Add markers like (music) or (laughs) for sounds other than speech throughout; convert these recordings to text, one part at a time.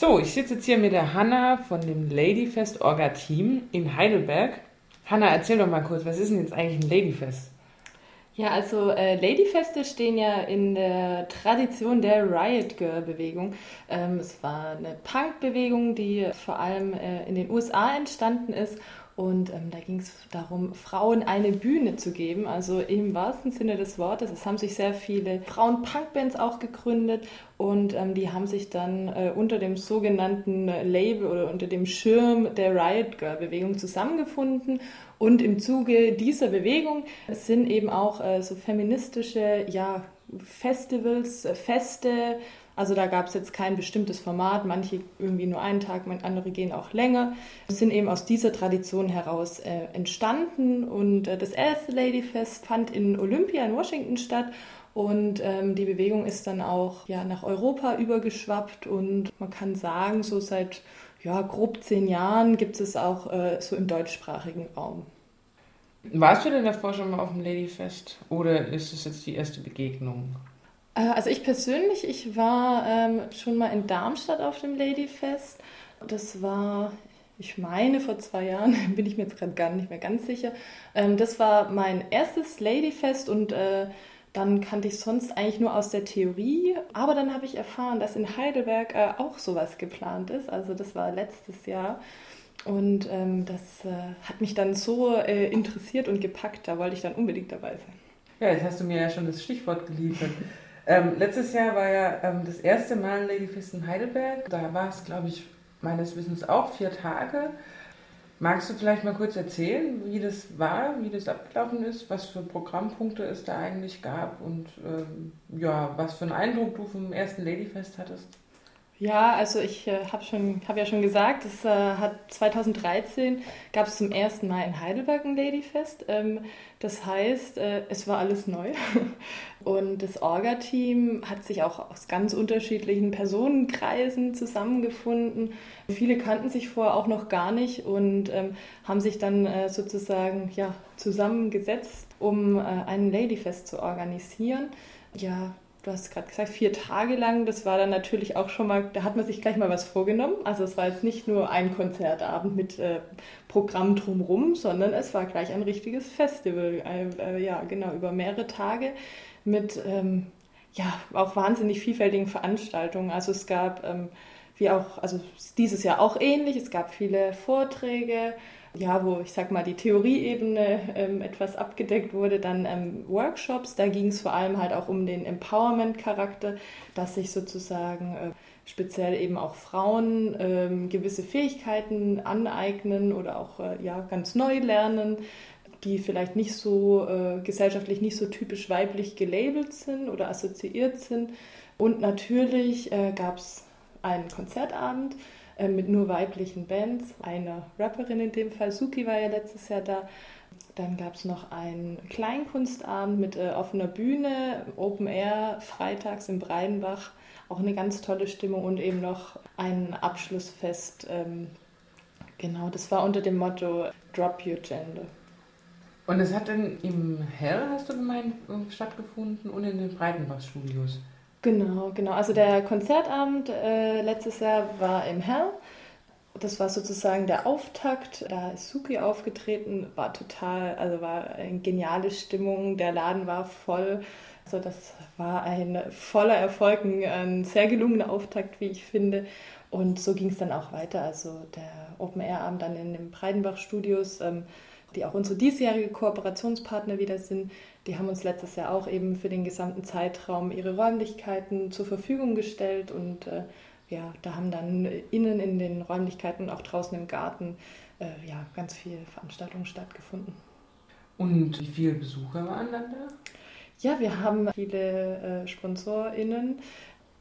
So, ich sitze jetzt hier mit der Hanna von dem Ladyfest Orga Team in Heidelberg. Hanna, erzähl doch mal kurz, was ist denn jetzt eigentlich ein Ladyfest? Ja, also äh, Ladyfeste stehen ja in der Tradition der Riot Girl Bewegung. Ähm, es war eine Punk-Bewegung, die vor allem äh, in den USA entstanden ist und ähm, da ging es darum, Frauen eine Bühne zu geben, also im wahrsten Sinne des Wortes. Es haben sich sehr viele Frauen-Punk-Bands auch gegründet und ähm, die haben sich dann äh, unter dem sogenannten Label oder unter dem Schirm der Riot Girl-Bewegung zusammengefunden. Und im Zuge dieser Bewegung sind eben auch äh, so feministische ja, Festivals, äh, Feste, also da gab es jetzt kein bestimmtes Format, manche irgendwie nur einen Tag, andere gehen auch länger. Wir sind eben aus dieser Tradition heraus äh, entstanden und äh, das erste Ladyfest fand in Olympia in Washington statt und ähm, die Bewegung ist dann auch ja, nach Europa übergeschwappt und man kann sagen, so seit ja, grob zehn Jahren gibt es auch äh, so im deutschsprachigen Raum. Warst du denn davor schon mal auf dem Ladyfest oder ist es jetzt die erste Begegnung? Äh, also ich persönlich, ich war ähm, schon mal in Darmstadt auf dem Ladyfest. Das war, ich meine, vor zwei Jahren, (laughs) bin ich mir jetzt gerade gar nicht mehr ganz sicher. Ähm, das war mein erstes Ladyfest und äh, dann kannte ich sonst eigentlich nur aus der Theorie. Aber dann habe ich erfahren, dass in Heidelberg äh, auch sowas geplant ist. Also das war letztes Jahr. Und ähm, das äh, hat mich dann so äh, interessiert und gepackt, da wollte ich dann unbedingt dabei sein. Ja, jetzt hast du mir ja schon das Stichwort geliefert. Ähm, letztes Jahr war ja ähm, das erste Mal Ladyfest in Heidelberg. Da war es, glaube ich, meines Wissens auch vier Tage. Magst du vielleicht mal kurz erzählen, wie das war, wie das abgelaufen ist, was für Programmpunkte es da eigentlich gab und ähm, ja, was für einen Eindruck du vom ersten Ladyfest hattest? Ja, also ich äh, habe habe ja schon gesagt, es äh, hat 2013 gab es zum ersten Mal in Heidelberg ein Ladyfest. Ähm, das heißt, äh, es war alles neu (laughs) und das Orga-Team hat sich auch aus ganz unterschiedlichen Personenkreisen zusammengefunden. Viele kannten sich vorher auch noch gar nicht und ähm, haben sich dann äh, sozusagen ja zusammengesetzt, um äh, ein Ladyfest zu organisieren. Ja, du hast gerade gesagt, vier Tage lang. Das war dann natürlich auch schon mal, da hat man sich gleich mal was vorgenommen. Also es war jetzt nicht nur ein Konzertabend mit äh, Programm drumrum, sondern es war gleich ein richtiges Festival. Äh, äh, ja, genau, über mehrere Tage mit ähm, ja, auch wahnsinnig vielfältigen Veranstaltungen. Also es gab, ähm, wie auch, also dieses Jahr auch ähnlich, es gab viele Vorträge, ja, wo ich sag mal die Theorieebene ähm, etwas abgedeckt wurde, dann ähm, Workshops. Da ging es vor allem halt auch um den Empowerment-Charakter, dass sich sozusagen äh, speziell eben auch Frauen ähm, gewisse Fähigkeiten aneignen oder auch äh, ja, ganz neu lernen, die vielleicht nicht so äh, gesellschaftlich nicht so typisch weiblich gelabelt sind oder assoziiert sind. Und natürlich äh, gab es einen Konzertabend mit nur weiblichen Bands. Eine Rapperin in dem Fall, Suki war ja letztes Jahr da. Dann gab es noch einen Kleinkunstabend mit äh, offener Bühne, Open Air, freitags im Breidenbach. Auch eine ganz tolle Stimmung und eben noch ein Abschlussfest. Ähm, genau, das war unter dem Motto Drop Your Gender. Und es hat dann im Hell, hast du gemeint, stattgefunden und in den Breitenbach-Studios? Genau, genau. Also der Konzertabend äh, letztes Jahr war im Hell. Das war sozusagen der Auftakt. Da ist Suki aufgetreten, war total, also war eine geniale Stimmung. Der Laden war voll. Also das war ein voller Erfolg, ein sehr gelungener Auftakt, wie ich finde. Und so ging es dann auch weiter. Also der Open Air Abend dann in den Breidenbach Studios. Ähm, die auch unsere diesjährige Kooperationspartner wieder sind. Die haben uns letztes Jahr auch eben für den gesamten Zeitraum ihre Räumlichkeiten zur Verfügung gestellt und äh, ja, da haben dann innen in den Räumlichkeiten und auch draußen im Garten äh, ja, ganz viele Veranstaltungen stattgefunden. Und wie viele Besucher waren dann da? Ja, wir haben viele äh, SponsorInnen,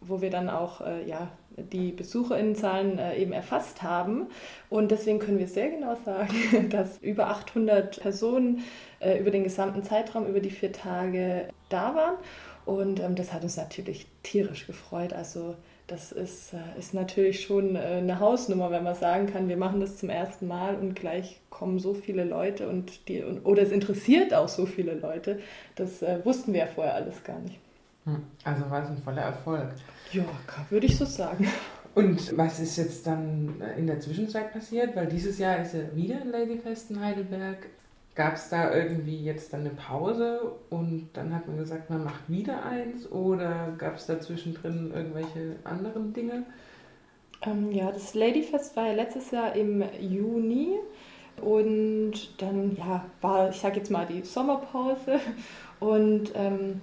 wo wir dann auch äh, ja, die Besucherinnenzahlen äh, eben erfasst haben. Und deswegen können wir sehr genau sagen, (laughs) dass über 800 Personen äh, über den gesamten Zeitraum, über die vier Tage da waren. Und ähm, das hat uns natürlich tierisch gefreut. Also das ist, äh, ist natürlich schon äh, eine Hausnummer, wenn man sagen kann, wir machen das zum ersten Mal und gleich kommen so viele Leute und die, oder es interessiert auch so viele Leute. Das äh, wussten wir ja vorher alles gar nicht. Hm, also war es ein voller Erfolg. Ja, würde ich so sagen. Und was ist jetzt dann in der Zwischenzeit passiert? Weil dieses Jahr ist ja wieder ein Ladyfest in Heidelberg. Gab es da irgendwie jetzt dann eine Pause und dann hat man gesagt, man macht wieder eins oder gab es da zwischendrin irgendwelche anderen Dinge? Ähm, ja, das Ladyfest war ja letztes Jahr im Juni und dann ja, war, ich sag jetzt mal, die Sommerpause und ähm,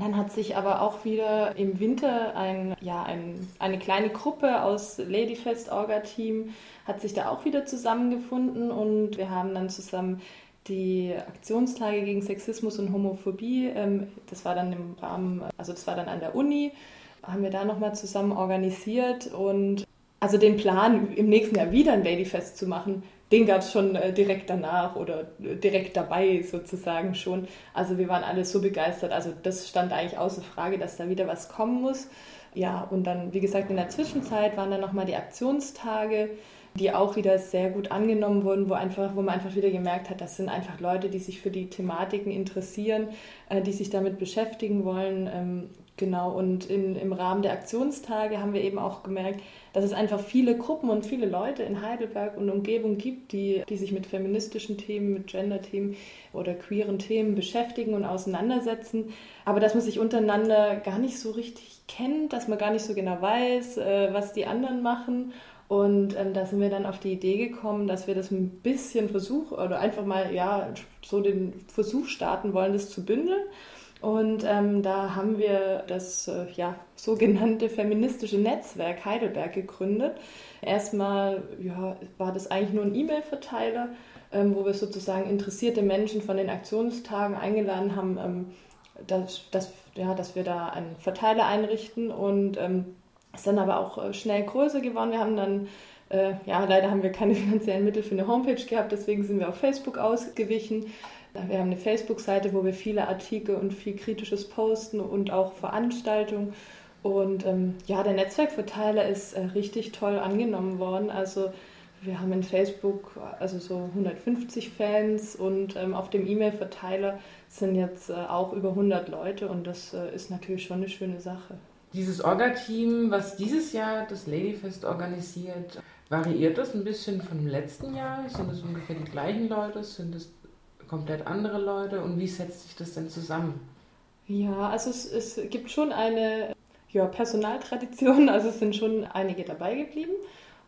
dann hat sich aber auch wieder im Winter ein, ja, ein, eine kleine Gruppe aus Ladyfest Orga-Team hat sich da auch wieder zusammengefunden und wir haben dann zusammen die Aktionstage gegen Sexismus und Homophobie, ähm, das war dann im Rahmen, also das war dann an der Uni, haben wir da nochmal zusammen organisiert und also den Plan, im nächsten Jahr wieder ein Ladyfest zu machen, den gab es schon äh, direkt danach oder äh, direkt dabei sozusagen schon. Also wir waren alle so begeistert. Also das stand eigentlich außer Frage, dass da wieder was kommen muss. Ja, und dann, wie gesagt, in der Zwischenzeit waren dann nochmal die Aktionstage, die auch wieder sehr gut angenommen wurden, wo, einfach, wo man einfach wieder gemerkt hat, das sind einfach Leute, die sich für die Thematiken interessieren, äh, die sich damit beschäftigen wollen. Ähm, Genau, und in, im Rahmen der Aktionstage haben wir eben auch gemerkt, dass es einfach viele Gruppen und viele Leute in Heidelberg und Umgebung gibt, die, die sich mit feministischen Themen, mit Gender-Themen oder queeren Themen beschäftigen und auseinandersetzen, aber dass man sich untereinander gar nicht so richtig kennt, dass man gar nicht so genau weiß, äh, was die anderen machen. Und ähm, da sind wir dann auf die Idee gekommen, dass wir das ein bisschen versuchen oder einfach mal ja so den Versuch starten wollen, das zu bündeln und ähm, da haben wir das äh, ja, sogenannte feministische Netzwerk Heidelberg gegründet. Erstmal ja, war das eigentlich nur ein E-Mail-Verteiler, ähm, wo wir sozusagen interessierte Menschen von den Aktionstagen eingeladen haben, ähm, dass, dass, ja, dass wir da einen Verteiler einrichten. Und ähm, ist dann aber auch äh, schnell größer geworden. Wir haben dann äh, ja, leider haben wir keine (laughs) finanziellen Mittel für eine Homepage gehabt, deswegen sind wir auf Facebook ausgewichen. Wir haben eine Facebook-Seite, wo wir viele Artikel und viel Kritisches posten und auch Veranstaltungen. Und ähm, ja, der Netzwerkverteiler ist äh, richtig toll angenommen worden. Also wir haben in Facebook also so 150 Fans und ähm, auf dem E-Mail-Verteiler sind jetzt äh, auch über 100 Leute und das äh, ist natürlich schon eine schöne Sache. Dieses Orga-Team, was dieses Jahr das Ladyfest organisiert, variiert das ein bisschen vom letzten Jahr? Sind es ungefähr die gleichen Leute? Sind es komplett andere Leute und wie setzt sich das denn zusammen? Ja, also es, es gibt schon eine ja, Personaltradition, (laughs) also es sind schon einige dabei geblieben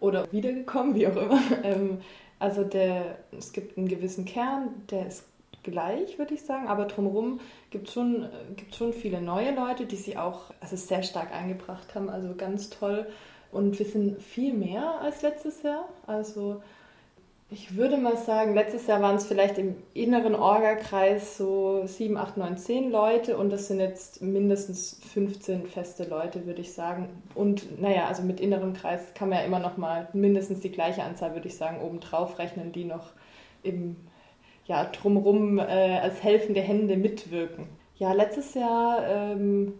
oder wiedergekommen, wie auch immer. (laughs) Ähm, also der, es gibt einen gewissen Kern, der ist gleich, würde ich sagen, aber drumherum gibt es schon, schon viele neue Leute, die sie auch also sehr stark eingebracht haben, also ganz toll. Und wir sind viel mehr als letztes Jahr. Also ich würde mal sagen, letztes Jahr waren es vielleicht im inneren Orga-Kreis so 7, 8, 9, 10 Leute und das sind jetzt mindestens 15 feste Leute, würde ich sagen. Und naja, also mit innerem Kreis kann man ja immer noch mal mindestens die gleiche Anzahl, würde ich sagen, obendrauf rechnen, die noch im ja, drumherum äh, als helfende Hände mitwirken. Ja, letztes Jahr ähm,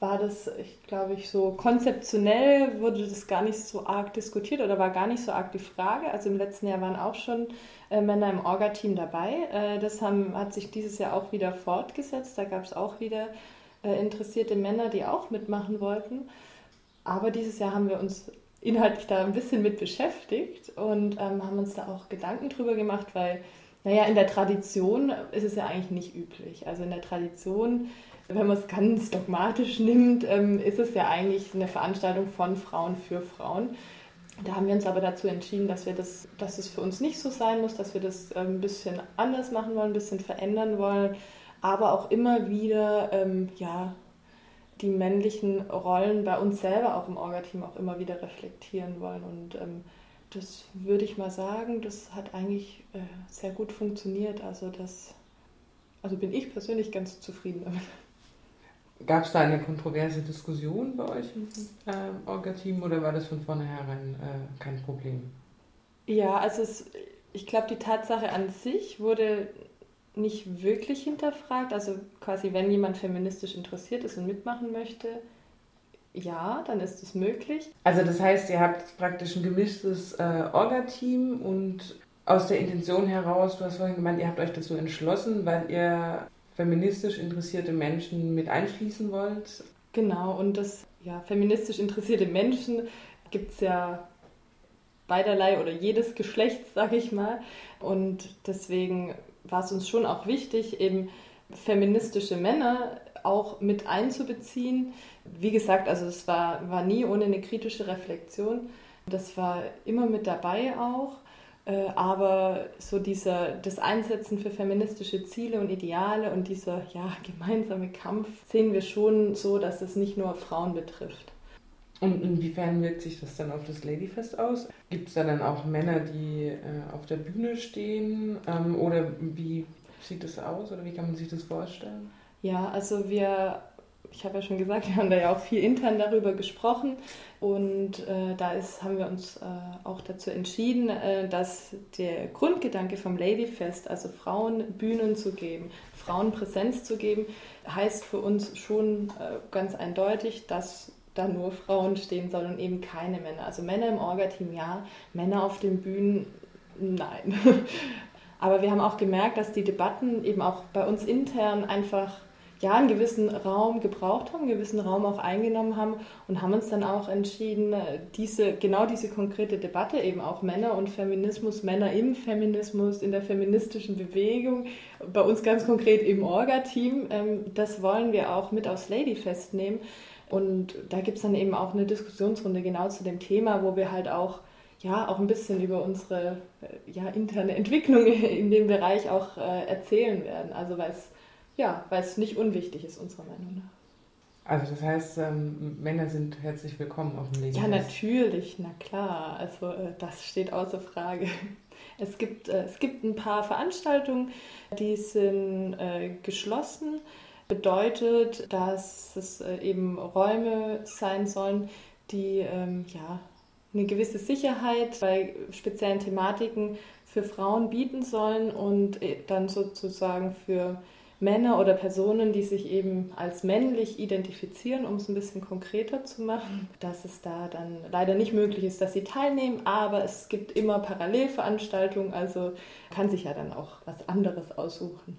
war das, ich glaube ich, so konzeptionell wurde das gar nicht so arg diskutiert oder war gar nicht so arg die Frage. Also im letzten Jahr waren auch schon äh, Männer im Orga-Team dabei. Äh, das haben, hat sich dieses Jahr auch wieder fortgesetzt. Da gab es auch wieder äh, interessierte Männer, die auch mitmachen wollten. Aber dieses Jahr haben wir uns inhaltlich da ein bisschen mit beschäftigt und ähm, haben uns da auch Gedanken drüber gemacht, weil, naja, in der Tradition ist es ja eigentlich nicht üblich. Also in der Tradition wenn man es ganz dogmatisch nimmt, ähm, ist es ja eigentlich eine Veranstaltung von Frauen für Frauen. Da haben wir uns aber dazu entschieden, dass wir das, dass es für uns nicht so sein muss, dass wir das ähm, ein bisschen anders machen wollen, ein bisschen verändern wollen, aber auch immer wieder ähm, ja, die männlichen Rollen bei uns selber auch im Orga-Team auch immer wieder reflektieren wollen. Und ähm, das würde ich mal sagen, das hat eigentlich äh, sehr gut funktioniert. Also das, also bin ich persönlich ganz zufrieden damit. Gab es da eine kontroverse Diskussion bei euch im äh, Orga-Team oder war das von vornherein äh, kein Problem? Ja, also es, ich glaube, die Tatsache an sich wurde nicht wirklich hinterfragt. Also quasi, wenn jemand feministisch interessiert ist und mitmachen möchte, ja, dann ist es möglich. Also das heißt, ihr habt praktisch ein gemischtes äh, Orga-Team und aus der Intention heraus, du hast vorhin gemeint, ihr habt euch dazu entschlossen, weil ihr feministisch interessierte Menschen mit einschließen wollt. Genau, und das ja, feministisch interessierte Menschen gibt es ja beiderlei oder jedes Geschlecht, (laughs) sage ich mal. Und deswegen war es uns schon auch wichtig, eben feministische Männer auch mit einzubeziehen. Wie gesagt, also es war, war nie ohne eine kritische Reflexion. Das war immer mit dabei auch. Äh, aber so dieser, das Einsetzen für feministische Ziele und Ideale und dieser ja, gemeinsame Kampf sehen wir schon so, dass es nicht nur Frauen betrifft. Und inwiefern wirkt sich das dann auf das Ladyfest aus? Gibt es da dann auch Männer, die äh, auf der Bühne stehen? Ähm, oder wie sieht das aus oder wie kann man sich das vorstellen? Ja, also wir, ich habe ja schon gesagt, wir haben da ja auch viel intern darüber gesprochen und äh, da ist, haben wir uns äh, auch dazu entschieden, äh, dass der Grundgedanke vom Ladyfest, also Frauen Bühnen zu geben, Frauen Präsenz zu geben, heißt für uns schon äh, ganz eindeutig, dass da nur Frauen stehen sollen und eben keine Männer. Also Männer im Orga-Team ja, Männer auf den Bühnen nein. (laughs) Aber wir haben auch gemerkt, dass die Debatten eben auch bei uns intern einfach ja, einen gewissen Raum gebraucht haben, einen gewissen Raum auch eingenommen haben und haben uns dann auch entschieden, diese, genau diese konkrete Debatte, eben auch Männer und Feminismus, Männer im Feminismus, in der feministischen Bewegung, bei uns ganz konkret im Orga-Team, ähm, das wollen wir auch mit aufs Ladyfest nehmen. Und da gibt es dann eben auch eine Diskussionsrunde genau zu dem Thema, wo wir halt auch ja auch ein bisschen über unsere äh, ja, interne Entwicklung (laughs) in dem Bereich auch äh, erzählen werden. Also weil es ja, weil es nicht unwichtig ist, unserer Meinung nach. Also das heißt, ähm, Männer sind herzlich willkommen auf dem Leben. Ja, natürlich, na klar. Also äh, das steht außer Frage. (laughs) Es gibt, äh, es gibt ein paar Veranstaltungen, die sind äh, geschlossen bedeutet, dass es äh, eben Räume sein sollen, die ähm, ja, eine gewisse Sicherheit bei speziellen Thematiken für Frauen bieten sollen und äh, dann sozusagen für Männer oder Personen, die sich eben als männlich identifizieren, um es ein bisschen konkreter zu machen, dass es da dann leider nicht möglich ist, dass sie teilnehmen, aber es gibt immer Parallelveranstaltungen, also kann sich ja dann auch was anderes aussuchen.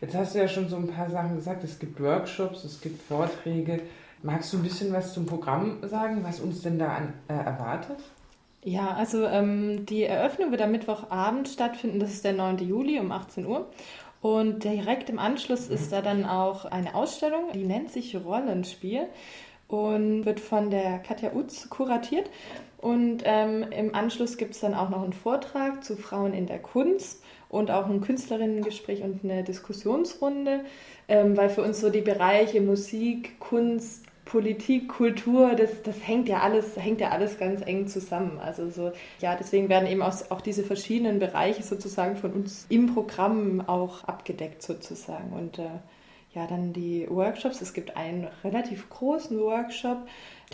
Jetzt hast du ja schon so ein paar Sachen gesagt. Es gibt Workshops, es gibt Vorträge. Magst du ein bisschen was zum Programm sagen, was uns denn da an, äh, erwartet? Ja, also ähm, die Eröffnung wird am Mittwochabend stattfinden. Das ist der 9. Juli um 18 Uhr. Und direkt im Anschluss ist da dann auch eine Ausstellung, die nennt sich Rollenspiel und wird von der Katja Utz kuratiert. Und ähm, im Anschluss gibt es dann auch noch einen Vortrag zu Frauen in der Kunst und auch ein Künstlerinnengespräch und eine Diskussionsrunde, ähm, weil für uns so die Bereiche Musik, Kunst, Politik, Kultur, das, das hängt ja alles, hängt ja alles ganz eng zusammen. Also so, ja, deswegen werden eben auch, auch diese verschiedenen Bereiche sozusagen von uns im Programm auch abgedeckt sozusagen. Und äh, ja, dann die Workshops. Es gibt einen relativ großen Workshop,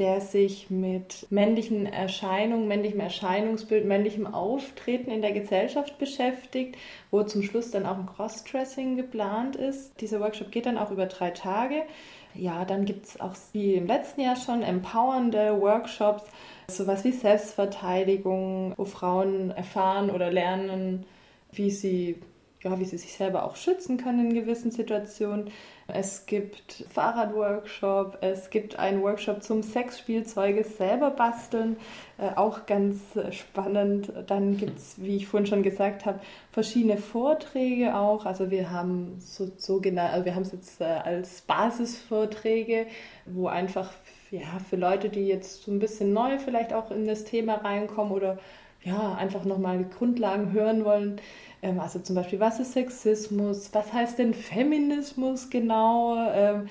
der sich mit männlichen Erscheinungen, männlichem Erscheinungsbild, männlichem Auftreten in der Gesellschaft beschäftigt, wo zum Schluss dann auch ein Crossdressing geplant ist. Dieser Workshop geht dann auch über drei Tage. Ja, dann gibt es auch wie im letzten Jahr schon empowernde Workshops, sowas wie Selbstverteidigung, wo Frauen erfahren oder lernen, wie sie ja, wie sie sich selber auch schützen können in gewissen Situationen. Es gibt Fahrradworkshop, es gibt einen Workshop zum Sexspielzeuge selber basteln, äh, auch ganz spannend. Dann gibt es, wie ich vorhin schon gesagt habe, verschiedene Vorträge auch. Also wir haben so, so genau, wir haben es jetzt äh, als Basisvorträge, wo einfach ja, für Leute, die jetzt so ein bisschen neu vielleicht auch in das Thema reinkommen oder ja, einfach nochmal die Grundlagen hören wollen, ähm, also zum Beispiel, was ist Sexismus? Was heißt denn Feminismus genau? Ähm,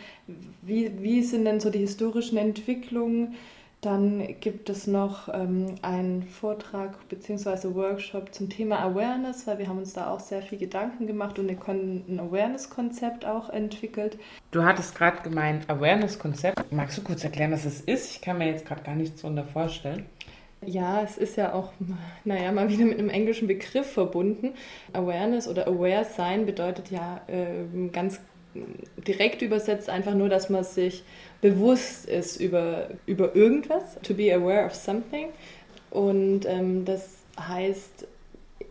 wie, wie sind denn so die historischen Entwicklungen? Dann gibt es noch ähm, einen Vortrag bzw. Workshop zum Thema Awareness, weil wir haben uns da auch sehr viel Gedanken gemacht und ein Awareness-Konzept auch entwickelt. Du hattest gerade gemeint, Awareness-Konzept. Magst du kurz erklären, was es ist? Ich kann mir jetzt gerade gar nichts darunter vorstellen. Ja, es ist ja auch, naja, mal wieder mit einem englischen Begriff verbunden. Awareness oder Aware sein bedeutet ja äh, ganz direkt übersetzt einfach nur, dass man sich bewusst ist über, über irgendwas. To be aware of something. Und ähm, das heißt,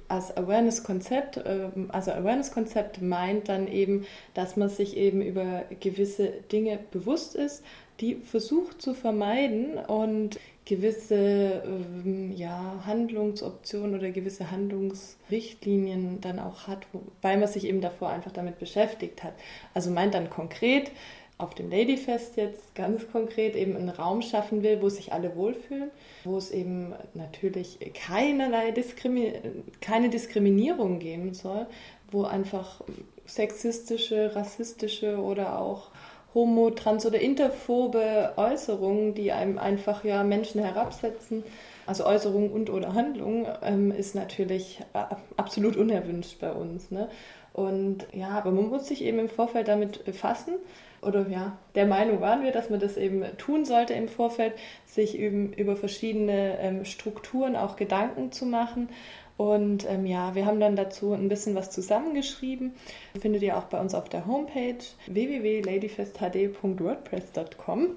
als Awareness-Konzept, äh, also Awareness-Konzept meint dann eben, dass man sich eben über gewisse Dinge bewusst ist, die versucht zu vermeiden und gewisse ähm, ja, Handlungsoptionen oder gewisse Handlungsrichtlinien dann auch hat, weil man sich eben davor einfach damit beschäftigt hat. Also meint dann konkret, auf dem Ladyfest jetzt ganz konkret eben einen Raum schaffen will, wo sich alle wohlfühlen, wo es eben natürlich keinerlei Diskrimi keine Diskriminierung geben soll, wo einfach sexistische, rassistische oder auch homo-, trans- oder interphobe Äußerungen, die einem einfach ja Menschen herabsetzen, also Äußerungen und oder Handlungen, ähm, ist natürlich äh, absolut unerwünscht bei uns. Ne? Und ja, aber man muss sich eben im Vorfeld damit befassen. Oder ja, der Meinung waren wir, dass man das eben tun sollte im Vorfeld, sich eben über verschiedene ähm, Strukturen auch Gedanken zu machen und ähm, ja, wir haben dann dazu ein bisschen was zusammengeschrieben. Findet ihr auch bei uns auf der Homepage www.ladyfesthd.wordpress.com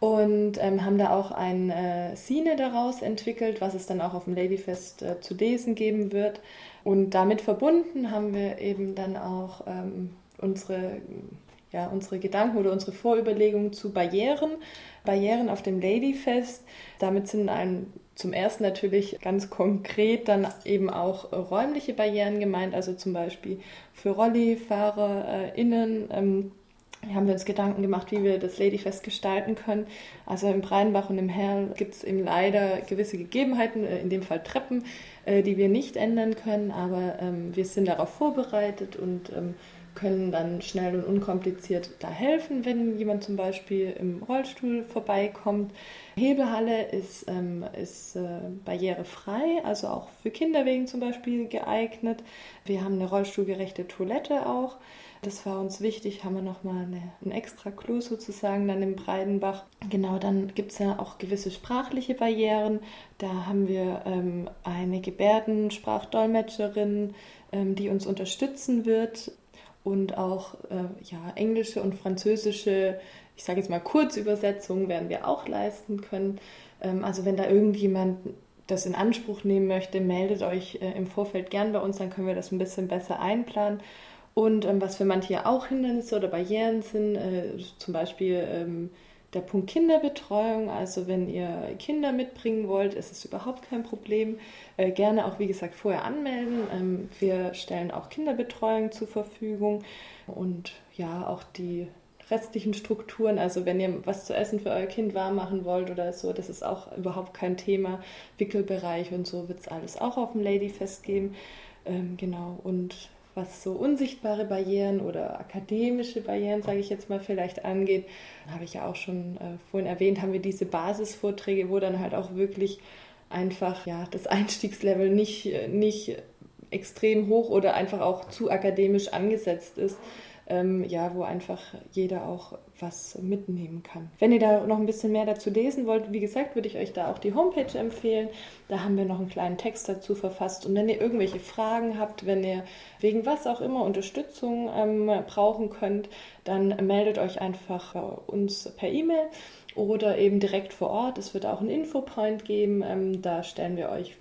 und ähm, haben da auch ein äh, Szene daraus entwickelt, was es dann auch auf dem Ladyfest äh, zu lesen geben wird. Und damit verbunden haben wir eben dann auch ähm, unsere ja, unsere Gedanken oder unsere Vorüberlegungen zu Barrieren. Barrieren auf dem Ladyfest. Damit sind ein zum ersten natürlich ganz konkret dann eben auch räumliche Barrieren gemeint, also zum Beispiel für RollifahrerInnen. Ähm, haben wir uns Gedanken gemacht, wie wir das Ladyfest gestalten können. Also im Breidenbach und im Herrn gibt es eben leider gewisse Gegebenheiten, äh, in dem Fall Treppen, äh, die wir nicht ändern können, aber ähm, wir sind darauf vorbereitet und ähm, können dann schnell und unkompliziert da helfen, wenn jemand zum Beispiel im Rollstuhl vorbeikommt. Hebelhalle ist, ähm, ist äh, barrierefrei, also auch für Kinderwegen zum Beispiel geeignet. Wir haben eine rollstuhlgerechte Toilette auch. Das war uns wichtig, haben wir nochmal eine, ein extra Klo sozusagen dann im Breidenbach. Genau, dann gibt es ja auch gewisse sprachliche Barrieren. Da haben wir ähm, eine Gebärdensprachdolmetscherin, ähm, die uns unterstützen wird und auch äh, ja, englische und französische, ich sage jetzt mal Kurzübersetzungen werden wir auch leisten können. Ähm, also wenn da irgendjemand das in Anspruch nehmen möchte, meldet euch äh, im Vorfeld gern bei uns, dann können wir das ein bisschen besser einplanen. Und ähm, was für manche auch Hindernisse oder Barrieren sind, äh, zum Beispiel ähm, der Punkt Kinderbetreuung, also wenn ihr Kinder mitbringen wollt, ist es überhaupt kein Problem. Äh, gerne auch, wie gesagt, vorher anmelden. Ähm, wir stellen auch Kinderbetreuung zur Verfügung und ja, auch die restlichen Strukturen, also wenn ihr was zu essen für euer Kind warm machen wollt oder so, das ist auch überhaupt kein Thema. Wickelbereich und so wird es alles auch auf dem Ladyfest geben. Ähm, genau, und was so unsichtbare Barrieren oder akademische Barrieren, sage ich jetzt mal, vielleicht angeht, habe ich ja auch schon äh, vorhin erwähnt, haben wir diese Basisvorträge, wo dann halt auch wirklich einfach ja, das Einstiegslevel nicht, nicht extrem hoch oder einfach auch zu akademisch angesetzt ist ähm, ja, wo einfach jeder auch was mitnehmen kann. Wenn ihr da noch ein bisschen mehr dazu lesen wollt, wie gesagt, würde ich euch da auch die Homepage empfehlen. Da haben wir noch einen kleinen Text dazu verfasst. Und wenn ihr irgendwelche Fragen habt, wenn ihr wegen was auch immer Unterstützung ähm, brauchen könnt, dann meldet euch einfach bei uns per E-Mail oder eben direkt vor Ort. Es wird auch einen Infopoint geben. Ähm, da stellen wir euch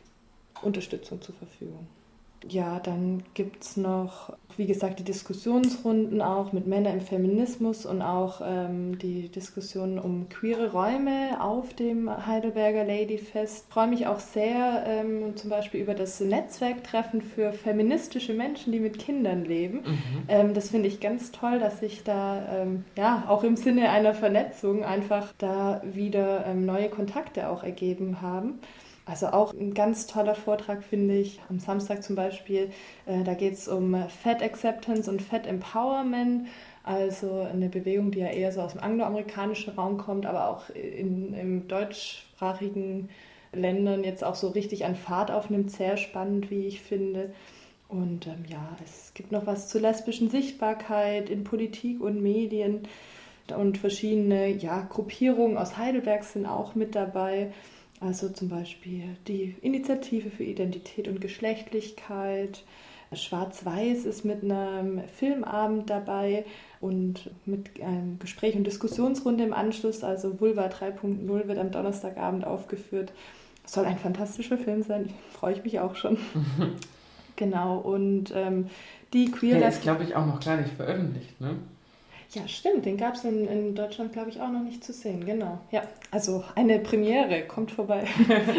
Unterstützung zur Verfügung. Ja, dann gibt es noch, wie gesagt, die Diskussionsrunden auch mit Männern im Feminismus und auch ähm, die Diskussionen um queere Räume auf dem Heidelberger Ladyfest. Ich freue mich auch sehr ähm, zum Beispiel über das Netzwerktreffen für feministische Menschen, die mit Kindern leben. Mhm. Ähm, das finde ich ganz toll, dass sich da ähm, ja auch im Sinne einer Vernetzung einfach da wieder ähm, neue Kontakte auch ergeben haben. Also auch ein ganz toller Vortrag finde ich am Samstag zum Beispiel. Äh, da geht es um Fat Acceptance und Fat Empowerment. Also eine Bewegung, die ja eher so aus dem angloamerikanischen Raum kommt, aber auch in, in deutschsprachigen Ländern jetzt auch so richtig an Fahrt aufnimmt. Sehr spannend, wie ich finde. Und ähm, ja, es gibt noch was zur lesbischen Sichtbarkeit in Politik und Medien. Und verschiedene ja, Gruppierungen aus Heidelberg sind auch mit dabei. Also zum Beispiel die Initiative für Identität und Geschlechtlichkeit. Schwarz-Weiß ist mit einem Filmabend dabei und mit einem Gespräch- und Diskussionsrunde im Anschluss. Also Vulva 3.0 wird am Donnerstagabend aufgeführt. Soll ein fantastischer Film sein, freue ich mich auch schon. (laughs) genau, und ähm, die Queer... Der ist, glaube ich, auch noch gar nicht veröffentlicht, ne? Ja, stimmt. Den gab es in, in Deutschland, glaube ich, auch noch nicht zu sehen. Genau. Ja, also eine Premiere. Kommt vorbei.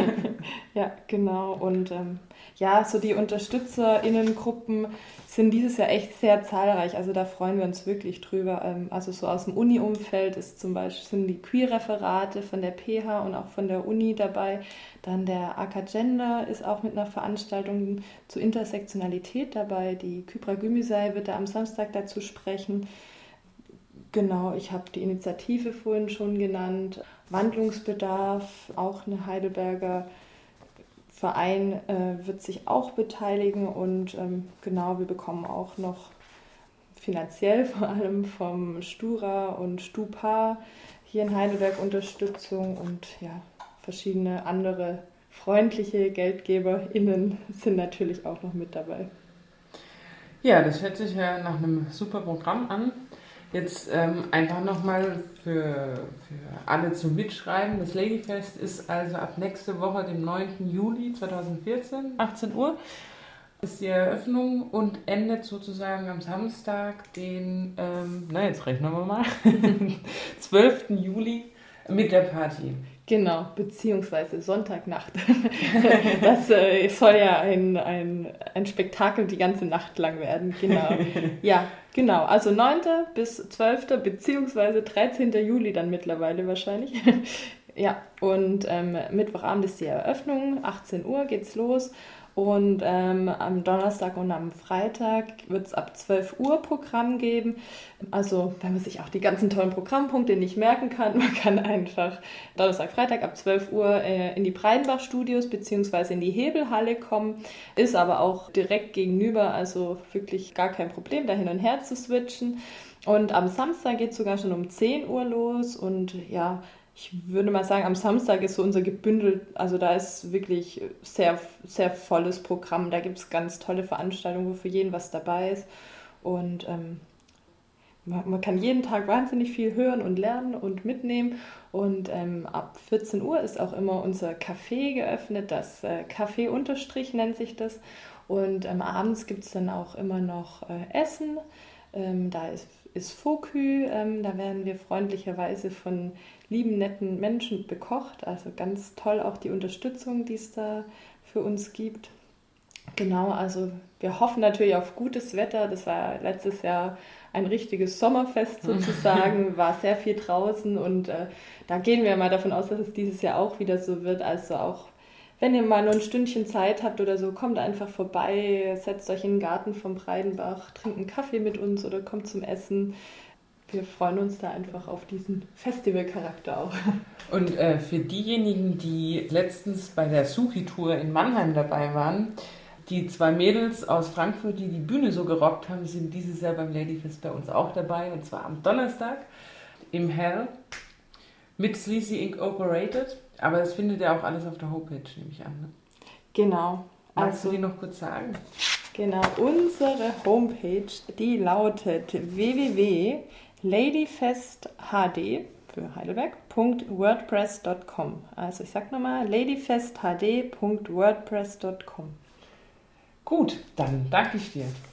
(laughs) ja, genau. Und ähm, ja, so die UnterstützerInnengruppen sind dieses Jahr echt sehr zahlreich. Also da freuen wir uns wirklich drüber. Ähm, also so aus dem Uni-Umfeld ist zum Beispiel sind die Queer-Referate von der PH und auch von der Uni dabei. Dann der AK Gender ist auch mit einer Veranstaltung zur Intersektionalität dabei. Die Kypra Gümüsei wird da am Samstag dazu sprechen. Genau, ich habe die Initiative vorhin schon genannt. Wandlungsbedarf, auch eine Heidelberger Verein äh, wird sich auch beteiligen und ähm, genau, wir bekommen auch noch finanziell (laughs) vor allem vom Stura und Stupa hier in Heidelberg Unterstützung und ja, verschiedene andere freundliche GeldgeberInnen (laughs) sind natürlich auch noch mit dabei. Ja, das hört sich ja nach einem super Programm an. Jetzt ähm, einfach nochmal für, für alle zum Mitschreiben. Das Ladyfest ist also ab nächste Woche, dem 9. Juli 2014, 18 Uhr, ist die Eröffnung und endet sozusagen am Samstag, den, ähm, na jetzt rechnen wir mal, (laughs) 12. Juli mit der Party. Genau, beziehungsweise Sonntagnacht. (laughs) Das äh, soll ja ein, ein, ein Spektakel die ganze Nacht lang werden. Genau. (laughs) Ja, genau. Also 9. bis 12. beziehungsweise 13. Juli dann mittlerweile wahrscheinlich. (laughs) Ja, und ähm, Mittwochabend ist die Eröffnung, 18 Uhr geht's los. Und ähm, am Donnerstag und am Freitag wird es ab 12 Uhr Programm geben. Also, wenn man sich auch die ganzen tollen Programmpunkte nicht merken kann, (laughs) man kann einfach Donnerstag, Freitag ab 12 Uhr äh, in die Breidenbach-Studios bzw. in die Hebelhalle kommen. Ist aber auch direkt gegenüber, also wirklich gar kein Problem, da hin und her zu switchen. Und am Samstag geht es sogar schon um 10 Uhr los und ja, ich würde mal sagen, am Samstag ist so unser gebündelt, also da ist wirklich sehr, sehr volles Programm. Da gibt es ganz tolle Veranstaltungen, wo für jeden was dabei ist. Und ähm, man, man, kann jeden Tag wahnsinnig viel hören und lernen und mitnehmen. Und ähm, ab 14 Uhr ist auch immer unser Café geöffnet. Das äh, Café Unterstrich nennt sich das. Und ähm, abends gibt es dann auch immer noch äh, Essen. Ähm, da ist, ist Fokü, ähm, da werden wir freundlicherweise von lieben, netten Menschen bekocht. Also ganz toll auch die Unterstützung, die es da für uns gibt. Genau, also wir hoffen natürlich auf gutes Wetter. Das war letztes Jahr ein richtiges Sommerfest sozusagen, (laughs) war sehr viel draußen und äh, da gehen wir mal davon aus, dass es dieses Jahr auch wieder so wird. Also auch wenn ihr mal nur ein Stündchen Zeit habt oder so, kommt einfach vorbei, setzt euch in den Garten vom Breidenbach, trinkt einen Kaffee mit uns oder kommt zum Essen wir freuen uns da einfach auf diesen Festivalcharakter auch. Und äh, für diejenigen, die letztens bei der Suki-Tour in Mannheim dabei waren, die zwei Mädels aus Frankfurt, die die Bühne so gerockt haben, sind dieses Jahr beim Ladyfest bei uns auch dabei. Und zwar am Donnerstag im Hell mit Sleazy Incorporated. Aber das findet ihr auch alles auf der Homepage, nehme ich an. Ne? Genau. Magst also, du die noch kurz sagen? Genau, unsere Homepage, die lautet www ladyfesthd für Heidelberg.wordpress.com. Also ich sag nochmal ladyfesthd.wordpress.com. Gut, dann danke ich dir.